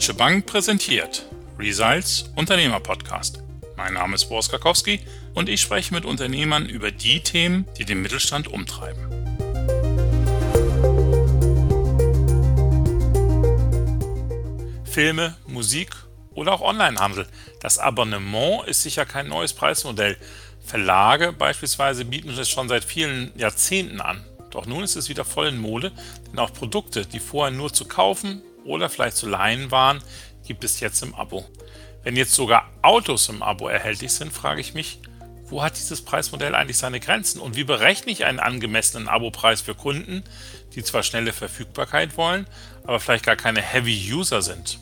Deutsche Bank präsentiert Results Unternehmer Podcast. Mein Name ist Boris Karkowski und ich spreche mit Unternehmern über die Themen, die den Mittelstand umtreiben. Filme, Musik oder auch Onlinehandel. Das Abonnement ist sicher kein neues Preismodell. Verlage beispielsweise bieten es schon seit vielen Jahrzehnten an. Doch nun ist es wieder voll in Mode, denn auch Produkte, die vorher nur zu kaufen oder vielleicht zu leihen waren, gibt es jetzt im Abo. Wenn jetzt sogar Autos im Abo erhältlich sind, frage ich mich, wo hat dieses Preismodell eigentlich seine Grenzen und wie berechne ich einen angemessenen Abopreis für Kunden, die zwar schnelle Verfügbarkeit wollen, aber vielleicht gar keine Heavy-User sind?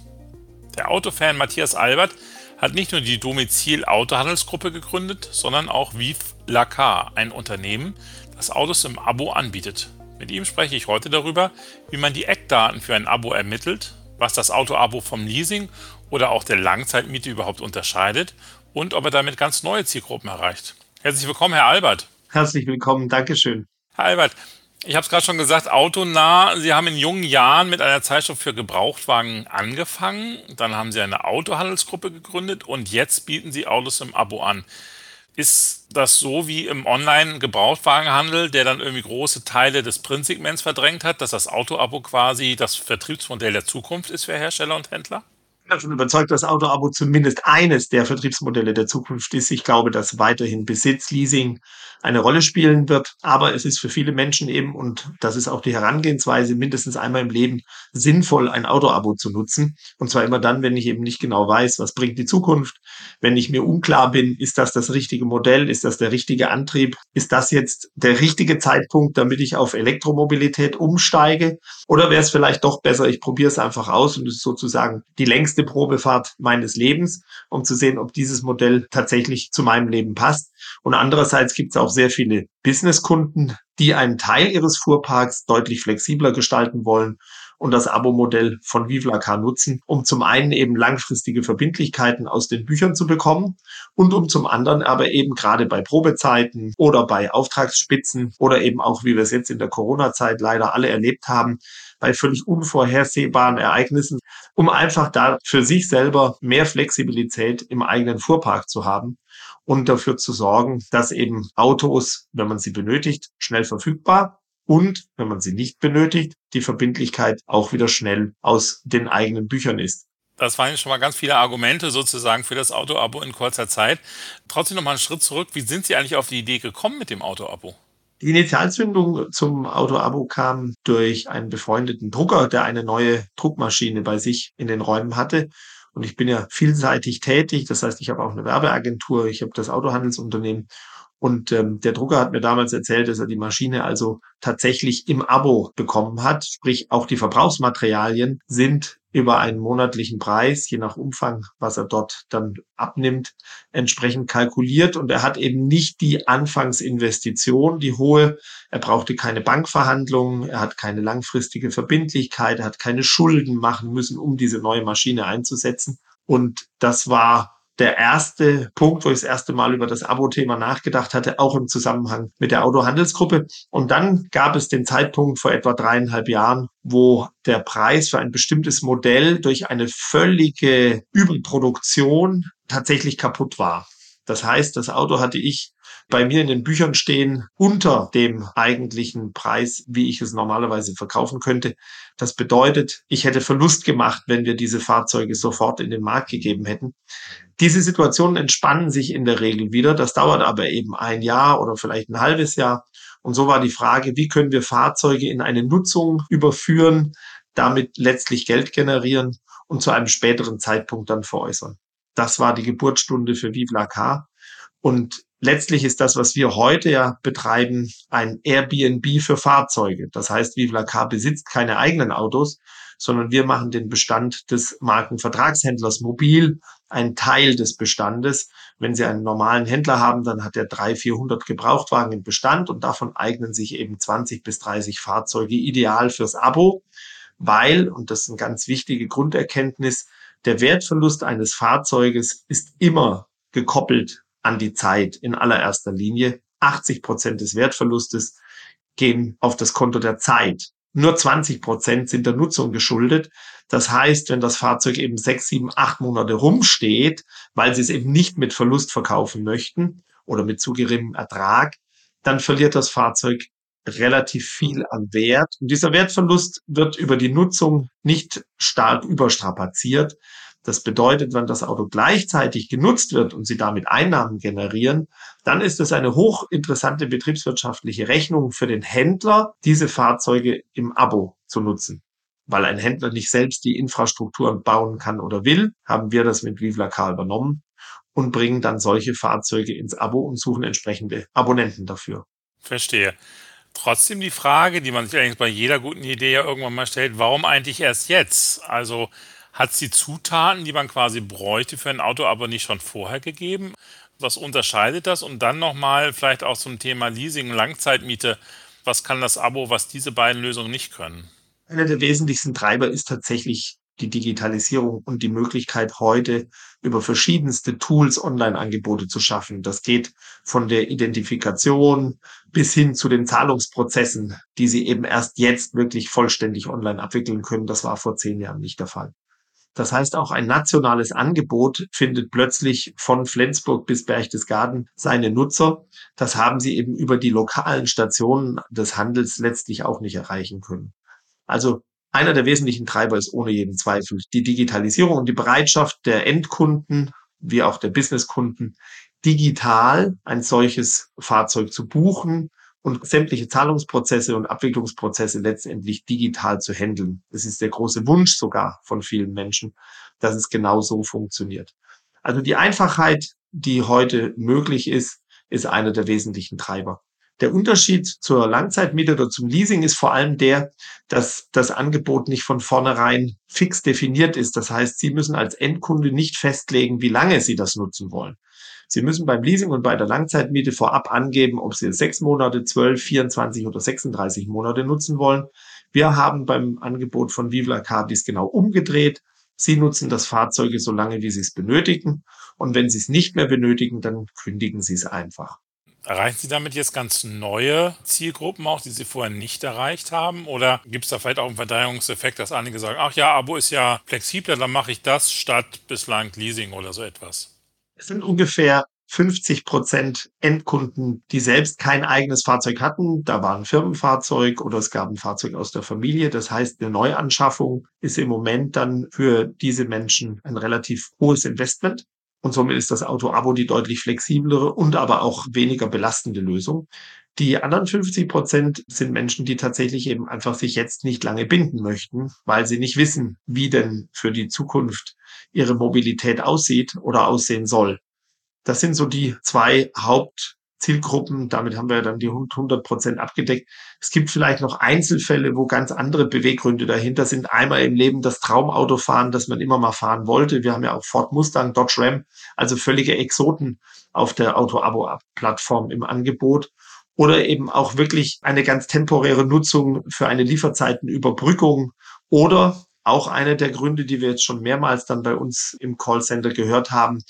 Der Autofan Matthias Albert hat nicht nur die Domizil Autohandelsgruppe gegründet, sondern auch Vive Lacar, ein Unternehmen, das Autos im Abo anbietet. Mit ihm spreche ich heute darüber, wie man die Eckdaten für ein Abo ermittelt, was das Auto-Abo vom Leasing oder auch der Langzeitmiete überhaupt unterscheidet und ob er damit ganz neue Zielgruppen erreicht. Herzlich willkommen, Herr Albert. Herzlich willkommen, Dankeschön. Herr Albert, ich habe es gerade schon gesagt, autonah. Sie haben in jungen Jahren mit einer Zeitschrift für Gebrauchtwagen angefangen. Dann haben Sie eine Autohandelsgruppe gegründet und jetzt bieten Sie Autos im Abo an. Ist das so wie im Online-Gebrauchtwagenhandel, der dann irgendwie große Teile des Printsegments verdrängt hat, dass das Auto-Abo quasi das Vertriebsmodell der Zukunft ist für Hersteller und Händler? Bin davon überzeugt, dass Auto-Abo zumindest eines der Vertriebsmodelle der Zukunft ist. Ich glaube, dass weiterhin Besitz, Leasing eine Rolle spielen wird. Aber es ist für viele Menschen eben, und das ist auch die Herangehensweise, mindestens einmal im Leben sinnvoll, ein Auto-Abo zu nutzen. Und zwar immer dann, wenn ich eben nicht genau weiß, was bringt die Zukunft, wenn ich mir unklar bin, ist das das richtige Modell, ist das der richtige Antrieb, ist das jetzt der richtige Zeitpunkt, damit ich auf Elektromobilität umsteige? Oder wäre es vielleicht doch besser, ich probiere es einfach aus und es ist sozusagen die längste Probefahrt meines Lebens, um zu sehen, ob dieses Modell tatsächlich zu meinem Leben passt. Und andererseits gibt es auch sehr viele Businesskunden, die einen Teil ihres Fuhrparks deutlich flexibler gestalten wollen und das Abo-Modell von Vivlacar nutzen, um zum einen eben langfristige Verbindlichkeiten aus den Büchern zu bekommen und um zum anderen aber eben gerade bei Probezeiten oder bei Auftragsspitzen oder eben auch, wie wir es jetzt in der Corona-Zeit leider alle erlebt haben, bei völlig unvorhersehbaren Ereignissen, um einfach da für sich selber mehr Flexibilität im eigenen Fuhrpark zu haben und dafür zu sorgen, dass eben Autos, wenn man sie benötigt, schnell verfügbar und, wenn man sie nicht benötigt, die Verbindlichkeit auch wieder schnell aus den eigenen Büchern ist. Das waren schon mal ganz viele Argumente sozusagen für das Auto-Abo in kurzer Zeit. Trotzdem noch mal einen Schritt zurück. Wie sind Sie eigentlich auf die Idee gekommen mit dem Auto-Abo? Die Initialzündung zum Auto-Abo kam durch einen befreundeten Drucker, der eine neue Druckmaschine bei sich in den Räumen hatte. Und ich bin ja vielseitig tätig. Das heißt, ich habe auch eine Werbeagentur, ich habe das Autohandelsunternehmen. Und ähm, der Drucker hat mir damals erzählt, dass er die Maschine also tatsächlich im Abo bekommen hat. Sprich, auch die Verbrauchsmaterialien sind über einen monatlichen Preis, je nach Umfang, was er dort dann abnimmt, entsprechend kalkuliert. Und er hat eben nicht die Anfangsinvestition, die hohe. Er brauchte keine Bankverhandlungen, er hat keine langfristige Verbindlichkeit, er hat keine Schulden machen müssen, um diese neue Maschine einzusetzen. Und das war der erste Punkt, wo ich das erste Mal über das Abo-Thema nachgedacht hatte, auch im Zusammenhang mit der Autohandelsgruppe. Und dann gab es den Zeitpunkt vor etwa dreieinhalb Jahren, wo der Preis für ein bestimmtes Modell durch eine völlige Überproduktion tatsächlich kaputt war. Das heißt, das Auto hatte ich bei mir in den Büchern stehen unter dem eigentlichen Preis, wie ich es normalerweise verkaufen könnte. Das bedeutet, ich hätte Verlust gemacht, wenn wir diese Fahrzeuge sofort in den Markt gegeben hätten. Diese Situationen entspannen sich in der Regel wieder. Das dauert aber eben ein Jahr oder vielleicht ein halbes Jahr. Und so war die Frage, wie können wir Fahrzeuge in eine Nutzung überführen, damit letztlich Geld generieren und zu einem späteren Zeitpunkt dann veräußern. Das war die Geburtsstunde für Vive la Car. Und letztlich ist das, was wir heute ja betreiben, ein Airbnb für Fahrzeuge. Das heißt, Vive la Car besitzt keine eigenen Autos, sondern wir machen den Bestand des Markenvertragshändlers mobil, ein Teil des Bestandes. Wenn Sie einen normalen Händler haben, dann hat er 300, 400 Gebrauchtwagen im Bestand und davon eignen sich eben 20 bis 30 Fahrzeuge ideal fürs Abo, weil, und das ist eine ganz wichtige Grunderkenntnis, der Wertverlust eines Fahrzeuges ist immer gekoppelt an die Zeit in allererster Linie. 80 Prozent des Wertverlustes gehen auf das Konto der Zeit. Nur 20 Prozent sind der Nutzung geschuldet. Das heißt, wenn das Fahrzeug eben sechs, sieben, acht Monate rumsteht, weil sie es eben nicht mit Verlust verkaufen möchten oder mit zu geringem Ertrag, dann verliert das Fahrzeug relativ viel an Wert. Und dieser Wertverlust wird über die Nutzung nicht stark überstrapaziert. Das bedeutet, wenn das Auto gleichzeitig genutzt wird und Sie damit Einnahmen generieren, dann ist es eine hochinteressante betriebswirtschaftliche Rechnung für den Händler, diese Fahrzeuge im Abo zu nutzen. Weil ein Händler nicht selbst die Infrastruktur bauen kann oder will, haben wir das mit Vivla Car übernommen und bringen dann solche Fahrzeuge ins Abo und suchen entsprechende Abonnenten dafür. Verstehe. Trotzdem die Frage, die man sich eigentlich bei jeder guten Idee ja irgendwann mal stellt, warum eigentlich erst jetzt? Also hat es die Zutaten, die man quasi bräuchte für ein Auto, aber nicht schon vorher gegeben? Was unterscheidet das? Und dann nochmal vielleicht auch zum Thema Leasing, Langzeitmiete. Was kann das Abo, was diese beiden Lösungen nicht können? Einer der wesentlichsten Treiber ist tatsächlich die Digitalisierung und die Möglichkeit heute über verschiedenste Tools Online-Angebote zu schaffen. Das geht von der Identifikation bis hin zu den Zahlungsprozessen, die Sie eben erst jetzt wirklich vollständig online abwickeln können. Das war vor zehn Jahren nicht der Fall. Das heißt, auch ein nationales Angebot findet plötzlich von Flensburg bis Berchtesgaden seine Nutzer. Das haben sie eben über die lokalen Stationen des Handels letztlich auch nicht erreichen können. Also einer der wesentlichen Treiber ist ohne jeden Zweifel die Digitalisierung und die Bereitschaft der Endkunden wie auch der Businesskunden, digital ein solches Fahrzeug zu buchen und sämtliche Zahlungsprozesse und Abwicklungsprozesse letztendlich digital zu handeln. Das ist der große Wunsch sogar von vielen Menschen, dass es genau so funktioniert. Also die Einfachheit, die heute möglich ist, ist einer der wesentlichen Treiber. Der Unterschied zur Langzeitmiete oder zum Leasing ist vor allem der, dass das Angebot nicht von vornherein fix definiert ist. Das heißt, Sie müssen als Endkunde nicht festlegen, wie lange Sie das nutzen wollen. Sie müssen beim Leasing und bei der Langzeitmiete vorab angeben, ob Sie sechs Monate, zwölf, 24 oder 36 Monate nutzen wollen. Wir haben beim Angebot von Vivla Car dies genau umgedreht. Sie nutzen das Fahrzeug so lange, wie Sie es benötigen. Und wenn Sie es nicht mehr benötigen, dann kündigen Sie es einfach. Erreichen Sie damit jetzt ganz neue Zielgruppen auch, die Sie vorher nicht erreicht haben? Oder gibt es da vielleicht auch einen Verdreihungseffekt, dass einige sagen, ach ja, Abo ist ja flexibler, dann mache ich das statt bislang Leasing oder so etwas? Es sind ungefähr 50 Prozent Endkunden, die selbst kein eigenes Fahrzeug hatten. Da war ein Firmenfahrzeug oder es gab ein Fahrzeug aus der Familie. Das heißt, eine Neuanschaffung ist im Moment dann für diese Menschen ein relativ hohes Investment. Und somit ist das Auto-Abo die deutlich flexiblere und aber auch weniger belastende Lösung. Die anderen 50 Prozent sind Menschen, die tatsächlich eben einfach sich jetzt nicht lange binden möchten, weil sie nicht wissen, wie denn für die Zukunft ihre Mobilität aussieht oder aussehen soll. Das sind so die zwei Haupt Zielgruppen. Damit haben wir dann die 100 Prozent abgedeckt. Es gibt vielleicht noch Einzelfälle, wo ganz andere Beweggründe dahinter sind. Einmal im Leben das Traumauto fahren, das man immer mal fahren wollte. Wir haben ja auch Ford Mustang, Dodge Ram, also völlige Exoten auf der Auto-Abo-Plattform im Angebot. Oder eben auch wirklich eine ganz temporäre Nutzung für eine Lieferzeitenüberbrückung oder auch einer der Gründe, die wir jetzt schon mehrmals dann bei uns im Callcenter gehört haben,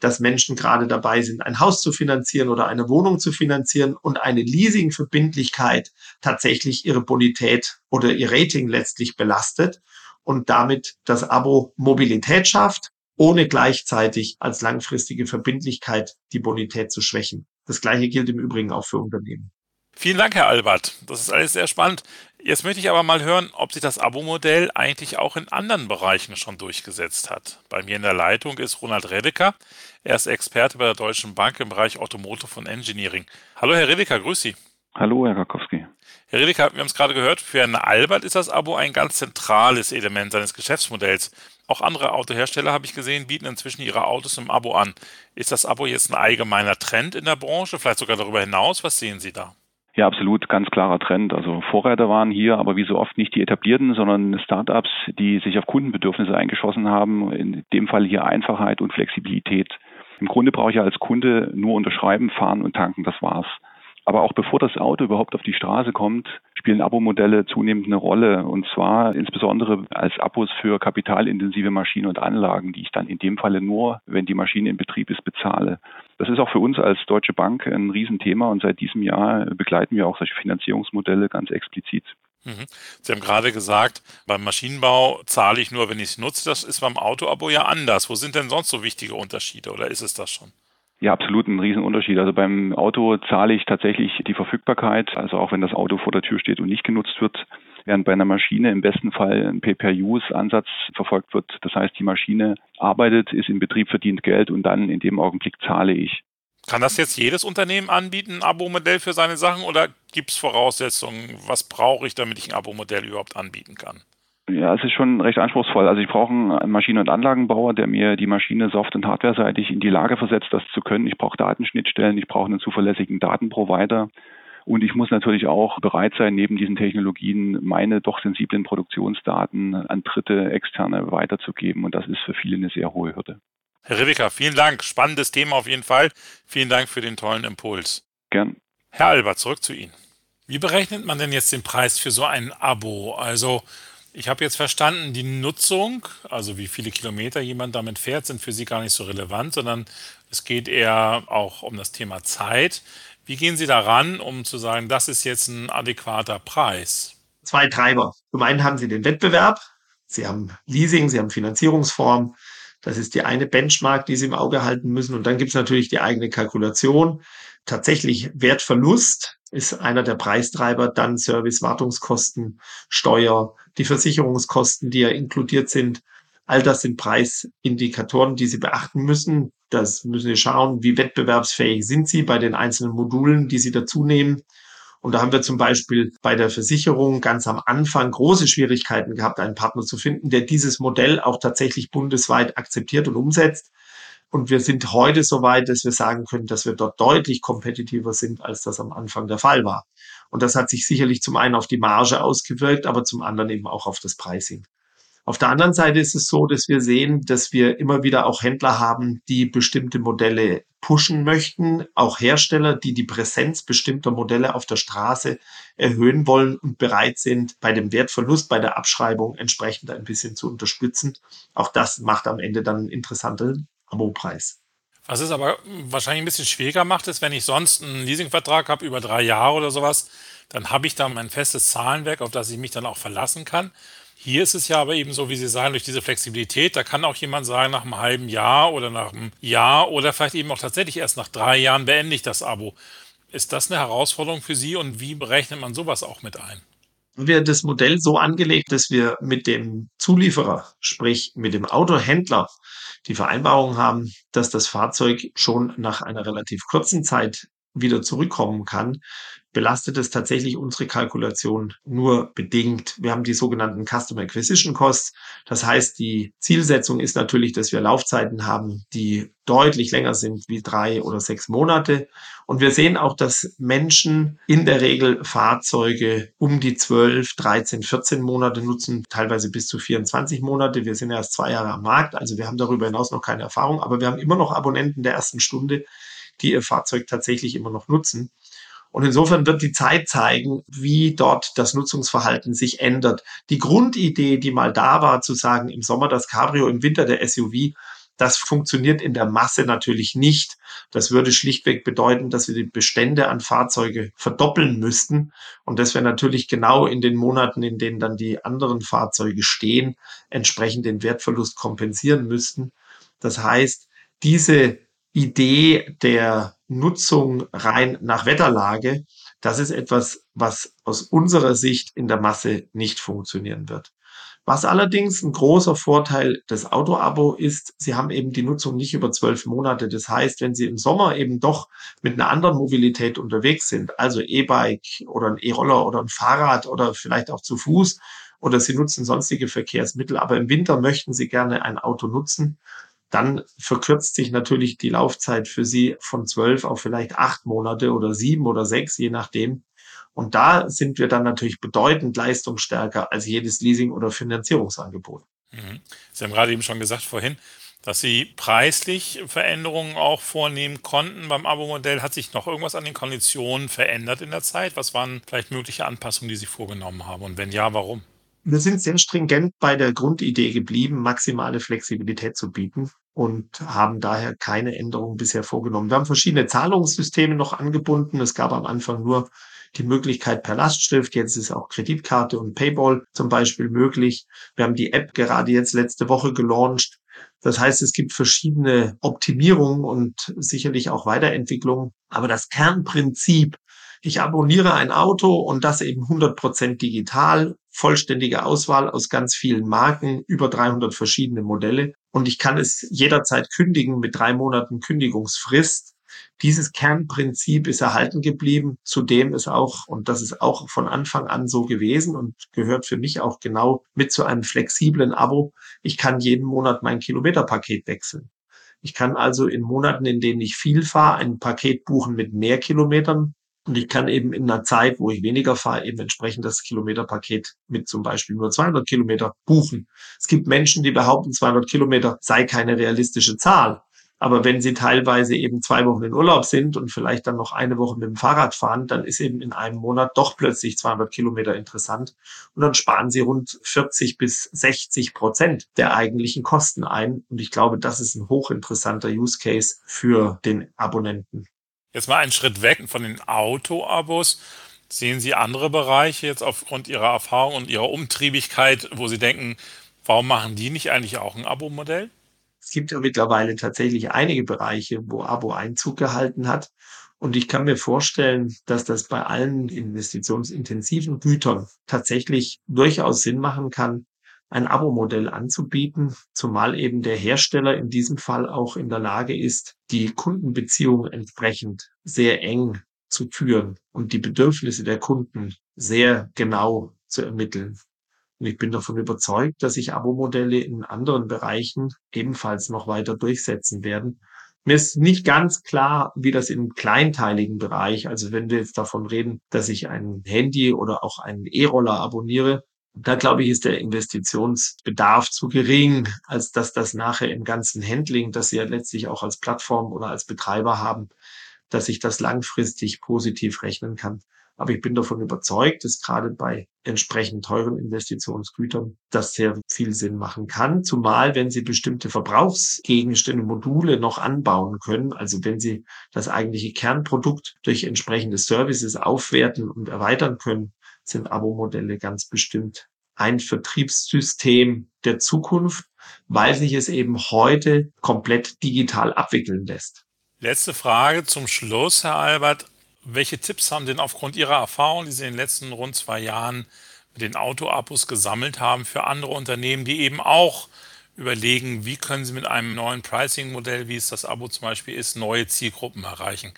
dass Menschen gerade dabei sind, ein Haus zu finanzieren oder eine Wohnung zu finanzieren und eine Leasingverbindlichkeit tatsächlich ihre Bonität oder ihr Rating letztlich belastet und damit das Abo Mobilität schafft, ohne gleichzeitig als langfristige Verbindlichkeit die Bonität zu schwächen. Das Gleiche gilt im Übrigen auch für Unternehmen. Vielen Dank, Herr Albert. Das ist alles sehr spannend. Jetzt möchte ich aber mal hören, ob sich das Abo-Modell eigentlich auch in anderen Bereichen schon durchgesetzt hat. Bei mir in der Leitung ist Ronald Redeker. Er ist Experte bei der Deutschen Bank im Bereich Automotive und Engineering. Hallo, Herr Redeker, grüß Sie. Hallo, Herr Rakowski. Herr Redeker, wir haben es gerade gehört, für Herrn Albert ist das Abo ein ganz zentrales Element seines Geschäftsmodells. Auch andere Autohersteller, habe ich gesehen, bieten inzwischen ihre Autos im Abo an. Ist das Abo jetzt ein allgemeiner Trend in der Branche, vielleicht sogar darüber hinaus? Was sehen Sie da? Ja, absolut, ganz klarer Trend. Also Vorreiter waren hier, aber wie so oft nicht die etablierten, sondern Startups, die sich auf Kundenbedürfnisse eingeschossen haben. In dem Fall hier Einfachheit und Flexibilität. Im Grunde brauche ich ja als Kunde nur unterschreiben, fahren und tanken, das war's. Aber auch bevor das Auto überhaupt auf die Straße kommt, spielen Abo-Modelle zunehmend eine Rolle. Und zwar insbesondere als Abos für kapitalintensive Maschinen und Anlagen, die ich dann in dem Falle nur, wenn die Maschine in Betrieb ist, bezahle. Das ist auch für uns als Deutsche Bank ein Riesenthema und seit diesem Jahr begleiten wir auch solche Finanzierungsmodelle ganz explizit. Mhm. Sie haben gerade gesagt, beim Maschinenbau zahle ich nur, wenn ich es nutze. Das ist beim Autoabo ja anders. Wo sind denn sonst so wichtige Unterschiede oder ist es das schon? Ja, absolut ein Riesenunterschied. Also beim Auto zahle ich tatsächlich die Verfügbarkeit, also auch wenn das Auto vor der Tür steht und nicht genutzt wird, während bei einer Maschine im besten Fall ein Pay-per-Use-Ansatz verfolgt wird. Das heißt, die Maschine arbeitet, ist in Betrieb, verdient Geld und dann in dem Augenblick zahle ich. Kann das jetzt jedes Unternehmen anbieten, ein Abo-Modell für seine Sachen oder gibt es Voraussetzungen? Was brauche ich, damit ich ein Abo-Modell überhaupt anbieten kann? Ja, es ist schon recht anspruchsvoll. Also ich brauche einen Maschinen- und Anlagenbauer, der mir die Maschine soft- und hardwareseitig in die Lage versetzt, das zu können. Ich brauche Datenschnittstellen, ich brauche einen zuverlässigen Datenprovider. Und ich muss natürlich auch bereit sein, neben diesen Technologien meine doch sensiblen Produktionsdaten an Dritte, Externe weiterzugeben. Und das ist für viele eine sehr hohe Hürde. Herr Rivika, vielen Dank. Spannendes Thema auf jeden Fall. Vielen Dank für den tollen Impuls. Gern. Herr Albert, zurück zu Ihnen. Wie berechnet man denn jetzt den Preis für so ein Abo? Also, ich habe jetzt verstanden, die Nutzung, also wie viele Kilometer jemand damit fährt, sind für Sie gar nicht so relevant, sondern es geht eher auch um das Thema Zeit. Wie gehen Sie daran, um zu sagen, das ist jetzt ein adäquater Preis? Zwei Treiber. Zum einen haben Sie den Wettbewerb. Sie haben Leasing, Sie haben Finanzierungsform. Das ist die eine Benchmark, die Sie im Auge halten müssen. Und dann gibt es natürlich die eigene Kalkulation. Tatsächlich Wertverlust ist einer der Preistreiber, dann Service, Wartungskosten, Steuer, die Versicherungskosten, die ja inkludiert sind. All das sind Preisindikatoren, die Sie beachten müssen. Das müssen Sie schauen, wie wettbewerbsfähig sind Sie bei den einzelnen Modulen, die Sie dazu nehmen. Und da haben wir zum Beispiel bei der Versicherung ganz am Anfang große Schwierigkeiten gehabt, einen Partner zu finden, der dieses Modell auch tatsächlich bundesweit akzeptiert und umsetzt. Und wir sind heute so weit, dass wir sagen können, dass wir dort deutlich kompetitiver sind, als das am Anfang der Fall war. Und das hat sich sicherlich zum einen auf die Marge ausgewirkt, aber zum anderen eben auch auf das Pricing. Auf der anderen Seite ist es so, dass wir sehen, dass wir immer wieder auch Händler haben, die bestimmte Modelle pushen möchten, auch Hersteller, die die Präsenz bestimmter Modelle auf der Straße erhöhen wollen und bereit sind, bei dem Wertverlust, bei der Abschreibung entsprechend ein bisschen zu unterstützen. Auch das macht am Ende dann einen interessanten Abo-Preis. Was es aber wahrscheinlich ein bisschen schwieriger macht, ist, wenn ich sonst einen Leasingvertrag habe über drei Jahre oder sowas, dann habe ich da mein festes Zahlenwerk, auf das ich mich dann auch verlassen kann. Hier ist es ja aber eben so, wie Sie sagen, durch diese Flexibilität, da kann auch jemand sagen, nach einem halben Jahr oder nach einem Jahr oder vielleicht eben auch tatsächlich erst nach drei Jahren beende ich das Abo. Ist das eine Herausforderung für Sie und wie berechnet man sowas auch mit ein? Wir das Modell so angelegt, dass wir mit dem Zulieferer, sprich mit dem Autohändler, die Vereinbarung haben, dass das Fahrzeug schon nach einer relativ kurzen Zeit wieder zurückkommen kann, belastet es tatsächlich unsere Kalkulation nur bedingt. Wir haben die sogenannten Customer Acquisition Costs. Das heißt, die Zielsetzung ist natürlich, dass wir Laufzeiten haben, die deutlich länger sind wie drei oder sechs Monate. Und wir sehen auch, dass Menschen in der Regel Fahrzeuge um die 12, 13, 14 Monate nutzen, teilweise bis zu 24 Monate. Wir sind erst zwei Jahre am Markt, also wir haben darüber hinaus noch keine Erfahrung, aber wir haben immer noch Abonnenten der ersten Stunde, die ihr Fahrzeug tatsächlich immer noch nutzen. Und insofern wird die Zeit zeigen, wie dort das Nutzungsverhalten sich ändert. Die Grundidee, die mal da war, zu sagen, im Sommer das Cabrio, im Winter der SUV, das funktioniert in der Masse natürlich nicht. Das würde schlichtweg bedeuten, dass wir die Bestände an Fahrzeuge verdoppeln müssten. Und das wäre natürlich genau in den Monaten, in denen dann die anderen Fahrzeuge stehen, entsprechend den Wertverlust kompensieren müssten. Das heißt, diese Idee der Nutzung rein nach Wetterlage, das ist etwas, was aus unserer Sicht in der Masse nicht funktionieren wird. Was allerdings ein großer Vorteil des Auto-Abo ist, Sie haben eben die Nutzung nicht über zwölf Monate. Das heißt, wenn Sie im Sommer eben doch mit einer anderen Mobilität unterwegs sind, also E-Bike oder ein E-Roller oder ein Fahrrad oder vielleicht auch zu Fuß oder Sie nutzen sonstige Verkehrsmittel, aber im Winter möchten Sie gerne ein Auto nutzen, dann verkürzt sich natürlich die Laufzeit für Sie von zwölf auf vielleicht acht Monate oder sieben oder sechs, je nachdem. Und da sind wir dann natürlich bedeutend leistungsstärker als jedes Leasing- oder Finanzierungsangebot. Mhm. Sie haben gerade eben schon gesagt vorhin, dass Sie preislich Veränderungen auch vornehmen konnten beim Abo-Modell. Hat sich noch irgendwas an den Konditionen verändert in der Zeit? Was waren vielleicht mögliche Anpassungen, die Sie vorgenommen haben? Und wenn ja, warum? Wir sind sehr stringent bei der Grundidee geblieben, maximale Flexibilität zu bieten und haben daher keine Änderungen bisher vorgenommen. Wir haben verschiedene Zahlungssysteme noch angebunden. Es gab am Anfang nur die Möglichkeit per Lastschrift. Jetzt ist auch Kreditkarte und Payball zum Beispiel möglich. Wir haben die App gerade jetzt letzte Woche gelauncht. Das heißt, es gibt verschiedene Optimierungen und sicherlich auch Weiterentwicklungen. Aber das Kernprinzip, ich abonniere ein Auto und das eben 100% digital, vollständige Auswahl aus ganz vielen Marken, über 300 verschiedene Modelle und ich kann es jederzeit kündigen mit drei Monaten Kündigungsfrist. Dieses Kernprinzip ist erhalten geblieben, zudem ist auch, und das ist auch von Anfang an so gewesen und gehört für mich auch genau mit zu einem flexiblen Abo. Ich kann jeden Monat mein Kilometerpaket wechseln. Ich kann also in Monaten, in denen ich viel fahre, ein Paket buchen mit mehr Kilometern und ich kann eben in einer Zeit, wo ich weniger fahre, eben entsprechend das Kilometerpaket mit zum Beispiel nur 200 Kilometer buchen. Es gibt Menschen, die behaupten, 200 Kilometer sei keine realistische Zahl. Aber wenn sie teilweise eben zwei Wochen in Urlaub sind und vielleicht dann noch eine Woche mit dem Fahrrad fahren, dann ist eben in einem Monat doch plötzlich 200 Kilometer interessant. Und dann sparen sie rund 40 bis 60 Prozent der eigentlichen Kosten ein. Und ich glaube, das ist ein hochinteressanter Use Case für den Abonnenten. Jetzt mal einen Schritt weg von den Auto-Abos. Sehen Sie andere Bereiche jetzt aufgrund Ihrer Erfahrung und Ihrer Umtriebigkeit, wo Sie denken, warum machen die nicht eigentlich auch ein Abo-Modell? Es gibt ja mittlerweile tatsächlich einige Bereiche, wo Abo Einzug gehalten hat. Und ich kann mir vorstellen, dass das bei allen investitionsintensiven Gütern tatsächlich durchaus Sinn machen kann, ein Abo-Modell anzubieten, zumal eben der Hersteller in diesem Fall auch in der Lage ist, die Kundenbeziehung entsprechend sehr eng zu führen und die Bedürfnisse der Kunden sehr genau zu ermitteln. Und ich bin davon überzeugt, dass sich Abo-Modelle in anderen Bereichen ebenfalls noch weiter durchsetzen werden. Mir ist nicht ganz klar, wie das im kleinteiligen Bereich, also wenn wir jetzt davon reden, dass ich ein Handy oder auch einen E-Roller abonniere, da glaube ich, ist der Investitionsbedarf zu gering, als dass das nachher im ganzen Handling, das Sie ja letztlich auch als Plattform oder als Betreiber haben, dass sich das langfristig positiv rechnen kann. Aber ich bin davon überzeugt, dass gerade bei entsprechend teuren Investitionsgütern das sehr viel Sinn machen kann. Zumal, wenn Sie bestimmte Verbrauchsgegenstände, Module noch anbauen können, also wenn Sie das eigentliche Kernprodukt durch entsprechende Services aufwerten und erweitern können, sind Abo-Modelle ganz bestimmt ein Vertriebssystem der Zukunft, weil sich es eben heute komplett digital abwickeln lässt. Letzte Frage zum Schluss, Herr Albert. Welche Tipps haben denn aufgrund Ihrer Erfahrung, die Sie in den letzten rund zwei Jahren mit den Auto-Abos gesammelt haben, für andere Unternehmen, die eben auch überlegen, wie können sie mit einem neuen Pricing-Modell, wie es das Abo zum Beispiel ist, neue Zielgruppen erreichen?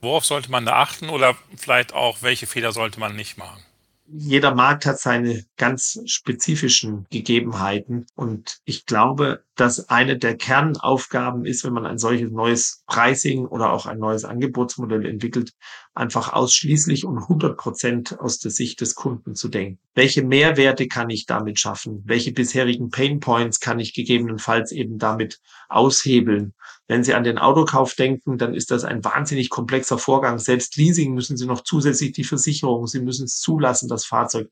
Worauf sollte man da achten oder vielleicht auch, welche Fehler sollte man nicht machen? Jeder Markt hat seine ganz spezifischen Gegebenheiten. Und ich glaube, dass eine der Kernaufgaben ist, wenn man ein solches neues Pricing oder auch ein neues Angebotsmodell entwickelt, einfach ausschließlich und 100 Prozent aus der Sicht des Kunden zu denken. Welche Mehrwerte kann ich damit schaffen? Welche bisherigen Painpoints kann ich gegebenenfalls eben damit aushebeln? Wenn Sie an den Autokauf denken, dann ist das ein wahnsinnig komplexer Vorgang. Selbst Leasing müssen Sie noch zusätzlich die Versicherung, Sie müssen es zulassen, das Fahrzeug.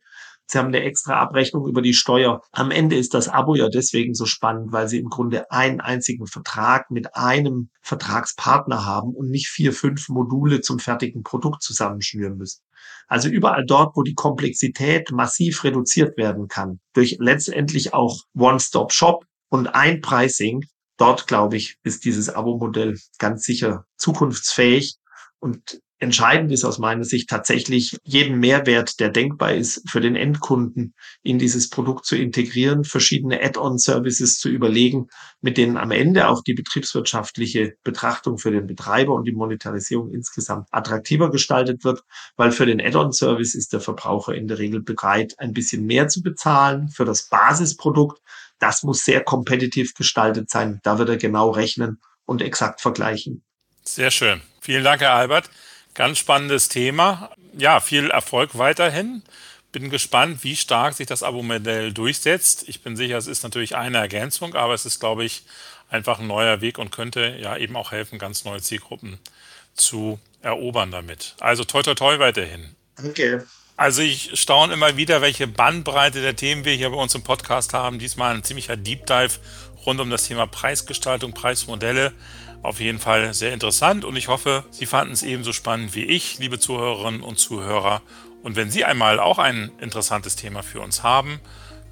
Sie haben eine extra Abrechnung über die Steuer. Am Ende ist das Abo ja deswegen so spannend, weil Sie im Grunde einen einzigen Vertrag mit einem Vertragspartner haben und nicht vier, fünf Module zum fertigen Produkt zusammenschnüren müssen. Also überall dort, wo die Komplexität massiv reduziert werden kann, durch letztendlich auch One-Stop-Shop und ein Pricing, dort, glaube ich, ist dieses Abo-Modell ganz sicher zukunftsfähig. Und entscheidend ist aus meiner Sicht tatsächlich jeden Mehrwert, der denkbar ist, für den Endkunden in dieses Produkt zu integrieren, verschiedene Add-on-Services zu überlegen, mit denen am Ende auch die betriebswirtschaftliche Betrachtung für den Betreiber und die Monetarisierung insgesamt attraktiver gestaltet wird, weil für den Add-on-Service ist der Verbraucher in der Regel bereit, ein bisschen mehr zu bezahlen für das Basisprodukt, das muss sehr kompetitiv gestaltet sein. Da wird er genau rechnen und exakt vergleichen. Sehr schön. Vielen Dank, Herr Albert. Ganz spannendes Thema. Ja, viel Erfolg weiterhin. Bin gespannt, wie stark sich das Abo-Modell durchsetzt. Ich bin sicher, es ist natürlich eine Ergänzung, aber es ist, glaube ich, einfach ein neuer Weg und könnte ja eben auch helfen, ganz neue Zielgruppen zu erobern damit. Also toi toi toi weiterhin. Danke. Also ich staune immer wieder, welche Bandbreite der Themen wir hier bei uns im Podcast haben. Diesmal ein ziemlicher Deep Dive rund um das Thema Preisgestaltung, Preismodelle. Auf jeden Fall sehr interessant und ich hoffe, Sie fanden es ebenso spannend wie ich, liebe Zuhörerinnen und Zuhörer. Und wenn Sie einmal auch ein interessantes Thema für uns haben,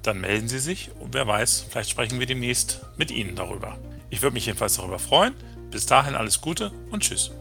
dann melden Sie sich und wer weiß, vielleicht sprechen wir demnächst mit Ihnen darüber. Ich würde mich jedenfalls darüber freuen. Bis dahin alles Gute und Tschüss.